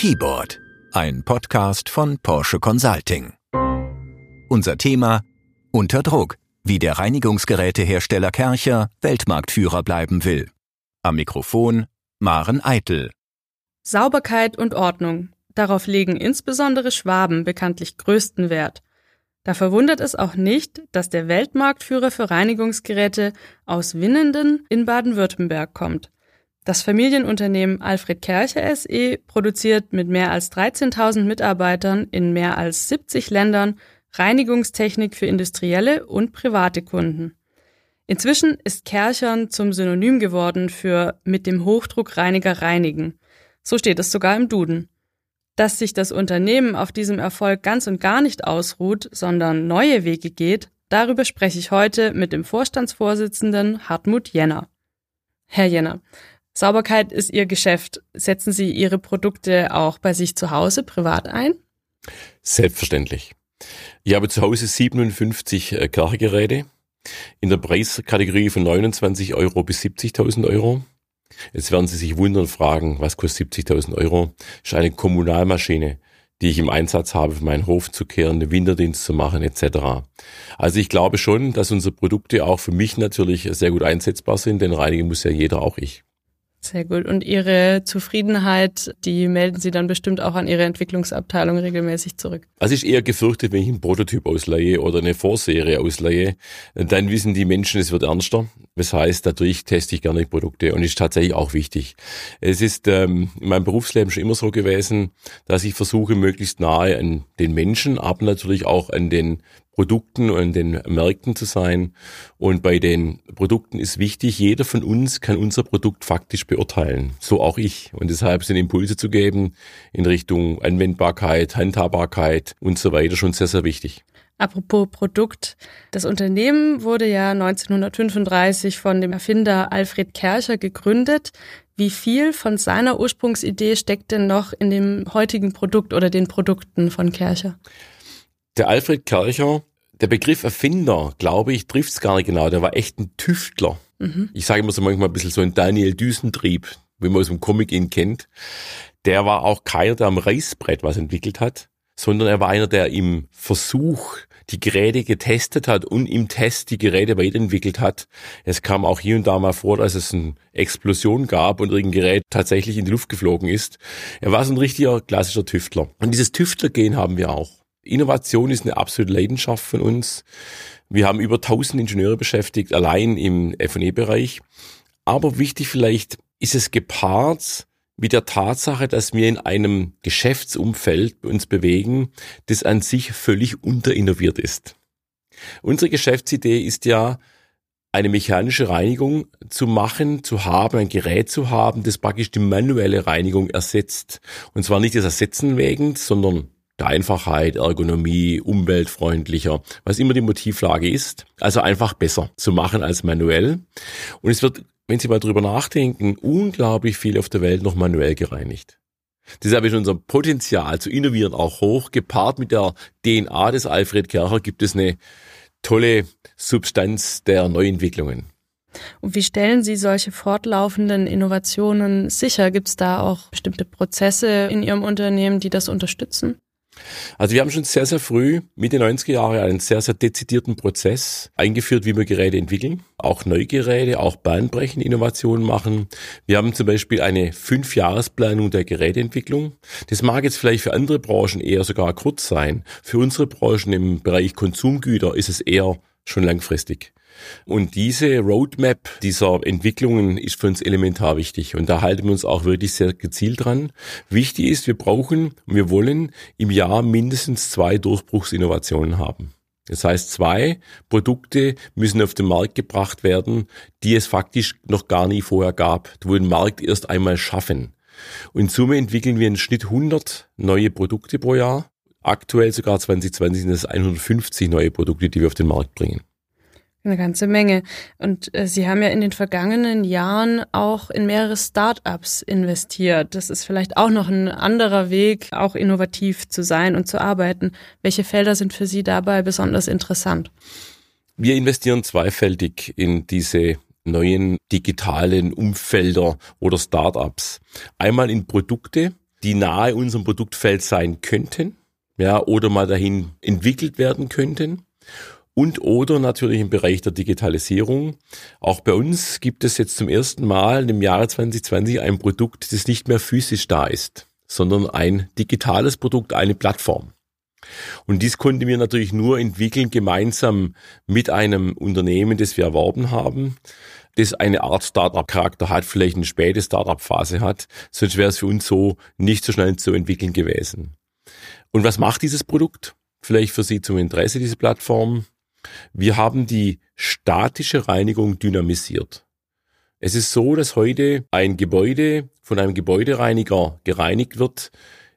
Keyboard, ein Podcast von Porsche Consulting. Unser Thema Unter Druck, wie der Reinigungsgerätehersteller Kercher Weltmarktführer bleiben will. Am Mikrofon Maren Eitel. Sauberkeit und Ordnung. Darauf legen insbesondere Schwaben bekanntlich größten Wert. Da verwundert es auch nicht, dass der Weltmarktführer für Reinigungsgeräte aus Winnenden in Baden-Württemberg kommt. Das Familienunternehmen Alfred Kercher SE produziert mit mehr als 13.000 Mitarbeitern in mehr als 70 Ländern Reinigungstechnik für industrielle und private Kunden. Inzwischen ist Kerchern zum Synonym geworden für mit dem Hochdruckreiniger reinigen. So steht es sogar im Duden. Dass sich das Unternehmen auf diesem Erfolg ganz und gar nicht ausruht, sondern neue Wege geht, darüber spreche ich heute mit dem Vorstandsvorsitzenden Hartmut Jenner. Herr Jenner, Sauberkeit ist Ihr Geschäft. Setzen Sie Ihre Produkte auch bei sich zu Hause privat ein? Selbstverständlich. Ich habe zu Hause 57 äh, Kerchergeräte in der Preiskategorie von 29 Euro bis 70.000 Euro. Jetzt werden Sie sich wundern fragen, was kostet 70.000 Euro? Das ist eine Kommunalmaschine, die ich im Einsatz habe, für meinen Hof zu kehren, den Winterdienst zu machen etc. Also ich glaube schon, dass unsere Produkte auch für mich natürlich sehr gut einsetzbar sind, denn reinigen muss ja jeder, auch ich. Sehr gut. Und Ihre Zufriedenheit, die melden Sie dann bestimmt auch an Ihre Entwicklungsabteilung regelmäßig zurück. Also ich eher gefürchtet, wenn ich einen Prototyp ausleihe oder eine Vorserie ausleihe, dann wissen die Menschen, es wird ernster. Das heißt, dadurch teste ich gerne Produkte und ist tatsächlich auch wichtig. Es ist ähm, in meinem Berufsleben schon immer so gewesen, dass ich versuche, möglichst nahe an den Menschen, aber natürlich auch an den Produkten und den Märkten zu sein. Und bei den Produkten ist wichtig, jeder von uns kann unser Produkt faktisch beurteilen. So auch ich. Und deshalb sind Impulse zu geben in Richtung Anwendbarkeit, Handhabbarkeit und so weiter schon sehr, sehr wichtig. Apropos Produkt. Das Unternehmen wurde ja 1935 von dem Erfinder Alfred Kercher gegründet. Wie viel von seiner Ursprungsidee steckt denn noch in dem heutigen Produkt oder den Produkten von Kercher? Der Alfred Kercher der Begriff Erfinder, glaube ich, trifft es gar nicht genau. Der war echt ein Tüftler. Mhm. Ich sage immer so manchmal ein bisschen so ein Daniel Düsentrieb, wie man aus dem Comic ihn kennt. Der war auch keiner, der am Reißbrett was entwickelt hat, sondern er war einer, der im Versuch die Geräte getestet hat und im Test die Geräte weiterentwickelt hat. Es kam auch hier und da mal vor, dass es eine Explosion gab und irgendein Gerät tatsächlich in die Luft geflogen ist. Er war so ein richtiger klassischer Tüftler. Und dieses Tüftlergehen haben wir auch. Innovation ist eine absolute Leidenschaft von uns. Wir haben über 1000 Ingenieure beschäftigt, allein im F&E-Bereich. Aber wichtig vielleicht ist es gepaart mit der Tatsache, dass wir in einem Geschäftsumfeld uns bewegen, das an sich völlig unterinnoviert ist. Unsere Geschäftsidee ist ja, eine mechanische Reinigung zu machen, zu haben, ein Gerät zu haben, das praktisch die manuelle Reinigung ersetzt. Und zwar nicht das Ersetzen wegen, sondern der Einfachheit, Ergonomie, umweltfreundlicher, was immer die Motivlage ist. Also einfach besser zu machen als manuell. Und es wird, wenn Sie mal drüber nachdenken, unglaublich viel auf der Welt noch manuell gereinigt. Deshalb ist unser Potenzial zu innovieren auch hoch. Gepaart mit der DNA des Alfred Kercher gibt es eine tolle Substanz der Neuentwicklungen. Und wie stellen Sie solche fortlaufenden Innovationen sicher? Gibt es da auch bestimmte Prozesse in Ihrem Unternehmen, die das unterstützen? Also wir haben schon sehr, sehr früh, Mitte 90er Jahre, einen sehr, sehr dezidierten Prozess eingeführt, wie wir Geräte entwickeln, auch Neugeräte, auch bahnbrechende Innovationen machen. Wir haben zum Beispiel eine Fünfjahresplanung der Geräteentwicklung. Das mag jetzt vielleicht für andere Branchen eher sogar kurz sein. Für unsere Branchen im Bereich Konsumgüter ist es eher schon langfristig. Und diese Roadmap dieser Entwicklungen ist für uns elementar wichtig. Und da halten wir uns auch wirklich sehr gezielt dran. Wichtig ist, wir brauchen, wir wollen im Jahr mindestens zwei Durchbruchsinnovationen haben. Das heißt, zwei Produkte müssen auf den Markt gebracht werden, die es faktisch noch gar nie vorher gab, wo den Markt erst einmal schaffen. Und in Summe entwickeln wir im Schnitt 100 neue Produkte pro Jahr. Aktuell sogar 2020 sind es 150 neue Produkte, die wir auf den Markt bringen. Eine ganze Menge. Und äh, Sie haben ja in den vergangenen Jahren auch in mehrere Start-ups investiert. Das ist vielleicht auch noch ein anderer Weg, auch innovativ zu sein und zu arbeiten. Welche Felder sind für Sie dabei besonders interessant? Wir investieren zweifältig in diese neuen digitalen Umfelder oder Start-ups. Einmal in Produkte, die nahe unserem Produktfeld sein könnten, ja, oder mal dahin entwickelt werden könnten. Und oder natürlich im Bereich der Digitalisierung. Auch bei uns gibt es jetzt zum ersten Mal im Jahre 2020 ein Produkt, das nicht mehr physisch da ist, sondern ein digitales Produkt, eine Plattform. Und dies konnten wir natürlich nur entwickeln gemeinsam mit einem Unternehmen, das wir erworben haben, das eine Art Startup-Charakter hat, vielleicht eine späte Startup-Phase hat. Sonst wäre es für uns so nicht so schnell zu entwickeln gewesen. Und was macht dieses Produkt? Vielleicht für Sie zum Interesse, diese Plattform. Wir haben die statische Reinigung dynamisiert. Es ist so, dass heute ein Gebäude von einem Gebäudereiniger gereinigt wird,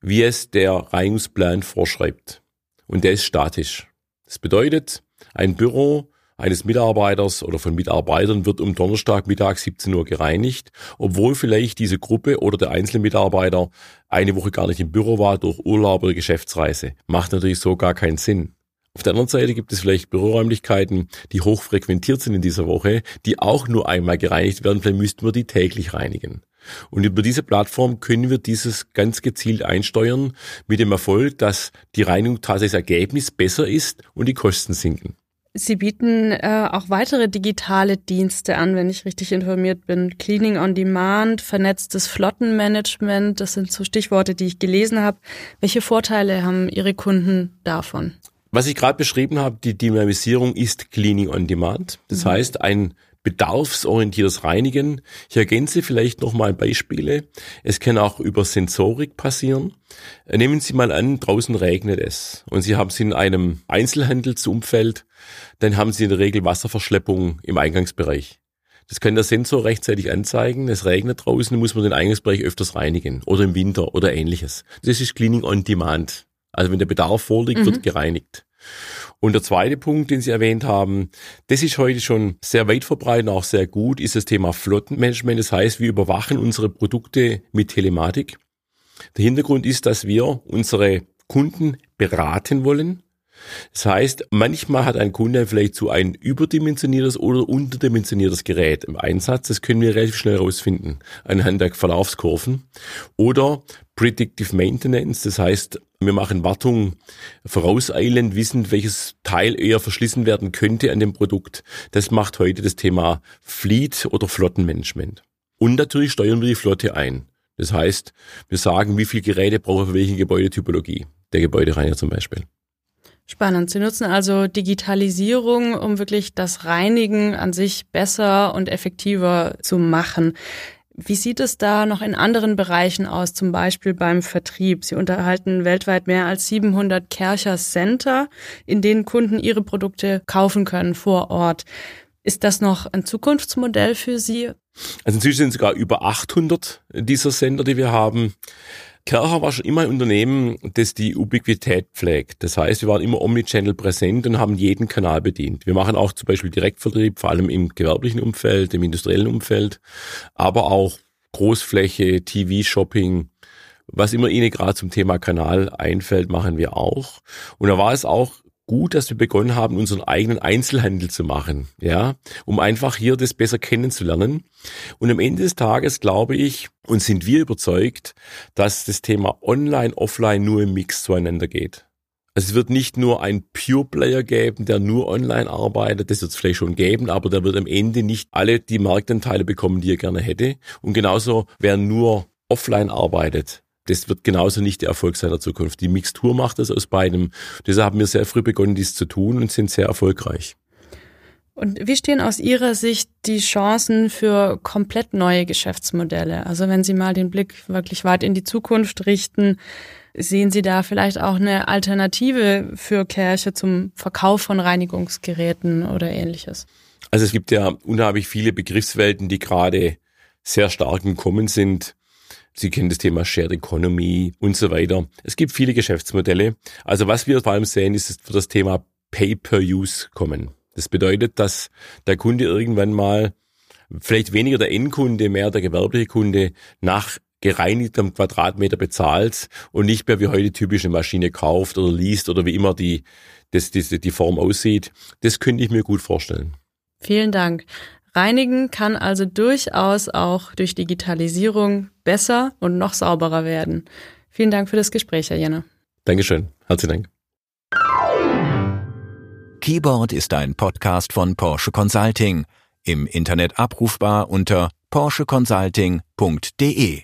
wie es der Reinigungsplan vorschreibt. Und der ist statisch. Das bedeutet, ein Büro eines Mitarbeiters oder von Mitarbeitern wird um Donnerstag Mittag 17 Uhr gereinigt, obwohl vielleicht diese Gruppe oder der einzelne Mitarbeiter eine Woche gar nicht im Büro war durch Urlaub oder Geschäftsreise. Macht natürlich so gar keinen Sinn. Auf der anderen Seite gibt es vielleicht Büroräumlichkeiten, die hochfrequentiert sind in dieser Woche, die auch nur einmal gereinigt werden. Vielleicht müssten wir die täglich reinigen. Und über diese Plattform können wir dieses ganz gezielt einsteuern mit dem Erfolg, dass die Reinigung tatsächlich das Ergebnis besser ist und die Kosten sinken. Sie bieten äh, auch weitere digitale Dienste an, wenn ich richtig informiert bin. Cleaning on Demand, vernetztes Flottenmanagement, das sind so Stichworte, die ich gelesen habe. Welche Vorteile haben Ihre Kunden davon? Was ich gerade beschrieben habe, die Dynamisierung ist Cleaning on Demand. Das mhm. heißt, ein bedarfsorientiertes Reinigen. Ich ergänze vielleicht nochmal Beispiele. Es kann auch über Sensorik passieren. Nehmen Sie mal an, draußen regnet es und Sie haben es in einem Einzelhandelsumfeld, dann haben Sie in der Regel Wasserverschleppung im Eingangsbereich. Das kann der Sensor rechtzeitig anzeigen. Es regnet draußen, muss man den Eingangsbereich öfters reinigen oder im Winter oder ähnliches. Das ist Cleaning on Demand. Also wenn der Bedarf vorliegt, mhm. wird gereinigt. Und der zweite Punkt, den Sie erwähnt haben, das ist heute schon sehr weit verbreitet, auch sehr gut, ist das Thema Flottenmanagement. Das heißt, wir überwachen unsere Produkte mit Telematik. Der Hintergrund ist, dass wir unsere Kunden beraten wollen. Das heißt, manchmal hat ein Kunde vielleicht so ein überdimensioniertes oder unterdimensioniertes Gerät im Einsatz. Das können wir relativ schnell herausfinden anhand der Verlaufskurven. Oder Predictive Maintenance, das heißt, wir machen Wartung vorauseilend, wissend, welches Teil eher verschlissen werden könnte an dem Produkt. Das macht heute das Thema Fleet oder Flottenmanagement. Und natürlich steuern wir die Flotte ein. Das heißt, wir sagen, wie viele Geräte brauchen wir für welche Gebäudetypologie. Der Gebäudereiniger zum Beispiel. Spannend. Sie nutzen also Digitalisierung, um wirklich das Reinigen an sich besser und effektiver zu machen. Wie sieht es da noch in anderen Bereichen aus, zum Beispiel beim Vertrieb? Sie unterhalten weltweit mehr als 700 Kercher Center, in denen Kunden ihre Produkte kaufen können vor Ort. Ist das noch ein Zukunftsmodell für Sie? Also inzwischen sind sogar über 800 dieser Center, die wir haben. Kercher war schon immer ein Unternehmen, das die Ubiquität pflegt. Das heißt, wir waren immer Omnichannel präsent und haben jeden Kanal bedient. Wir machen auch zum Beispiel Direktvertrieb, vor allem im gewerblichen Umfeld, im industriellen Umfeld, aber auch Großfläche, TV-Shopping, was immer Ihnen gerade zum Thema Kanal einfällt, machen wir auch. Und da war es auch gut, dass wir begonnen haben, unseren eigenen Einzelhandel zu machen, ja, um einfach hier das besser kennenzulernen. Und am Ende des Tages glaube ich und sind wir überzeugt, dass das Thema Online, Offline nur im Mix zueinander geht. Also es wird nicht nur ein Pure Player geben, der nur online arbeitet, das wird es vielleicht schon geben, aber der wird am Ende nicht alle die Marktanteile bekommen, die er gerne hätte. Und genauso, wer nur offline arbeitet, das wird genauso nicht der Erfolg seiner Zukunft. Die Mixtur macht das aus beidem. Deshalb haben wir sehr früh begonnen, dies zu tun und sind sehr erfolgreich. Und wie stehen aus Ihrer Sicht die Chancen für komplett neue Geschäftsmodelle? Also wenn Sie mal den Blick wirklich weit in die Zukunft richten, sehen Sie da vielleicht auch eine Alternative für Kirche zum Verkauf von Reinigungsgeräten oder ähnliches? Also es gibt ja unheimlich viele Begriffswelten, die gerade sehr stark im Kommen sind. Sie kennen das Thema Shared Economy und so weiter. Es gibt viele Geschäftsmodelle. Also was wir vor allem sehen, ist, dass wir das Thema Pay-per-Use kommen. Das bedeutet, dass der Kunde irgendwann mal, vielleicht weniger der Endkunde, mehr der gewerbliche Kunde, nach gereinigtem Quadratmeter bezahlt und nicht mehr wie heute typisch eine Maschine kauft oder liest oder wie immer die, das, die, die Form aussieht. Das könnte ich mir gut vorstellen. Vielen Dank. Reinigen kann also durchaus auch durch Digitalisierung besser und noch sauberer werden. Vielen Dank für das Gespräch, Herr Jenner. Dankeschön. Herzlichen Dank. Keyboard ist ein Podcast von Porsche Consulting. Im Internet abrufbar unter porscheconsulting.de.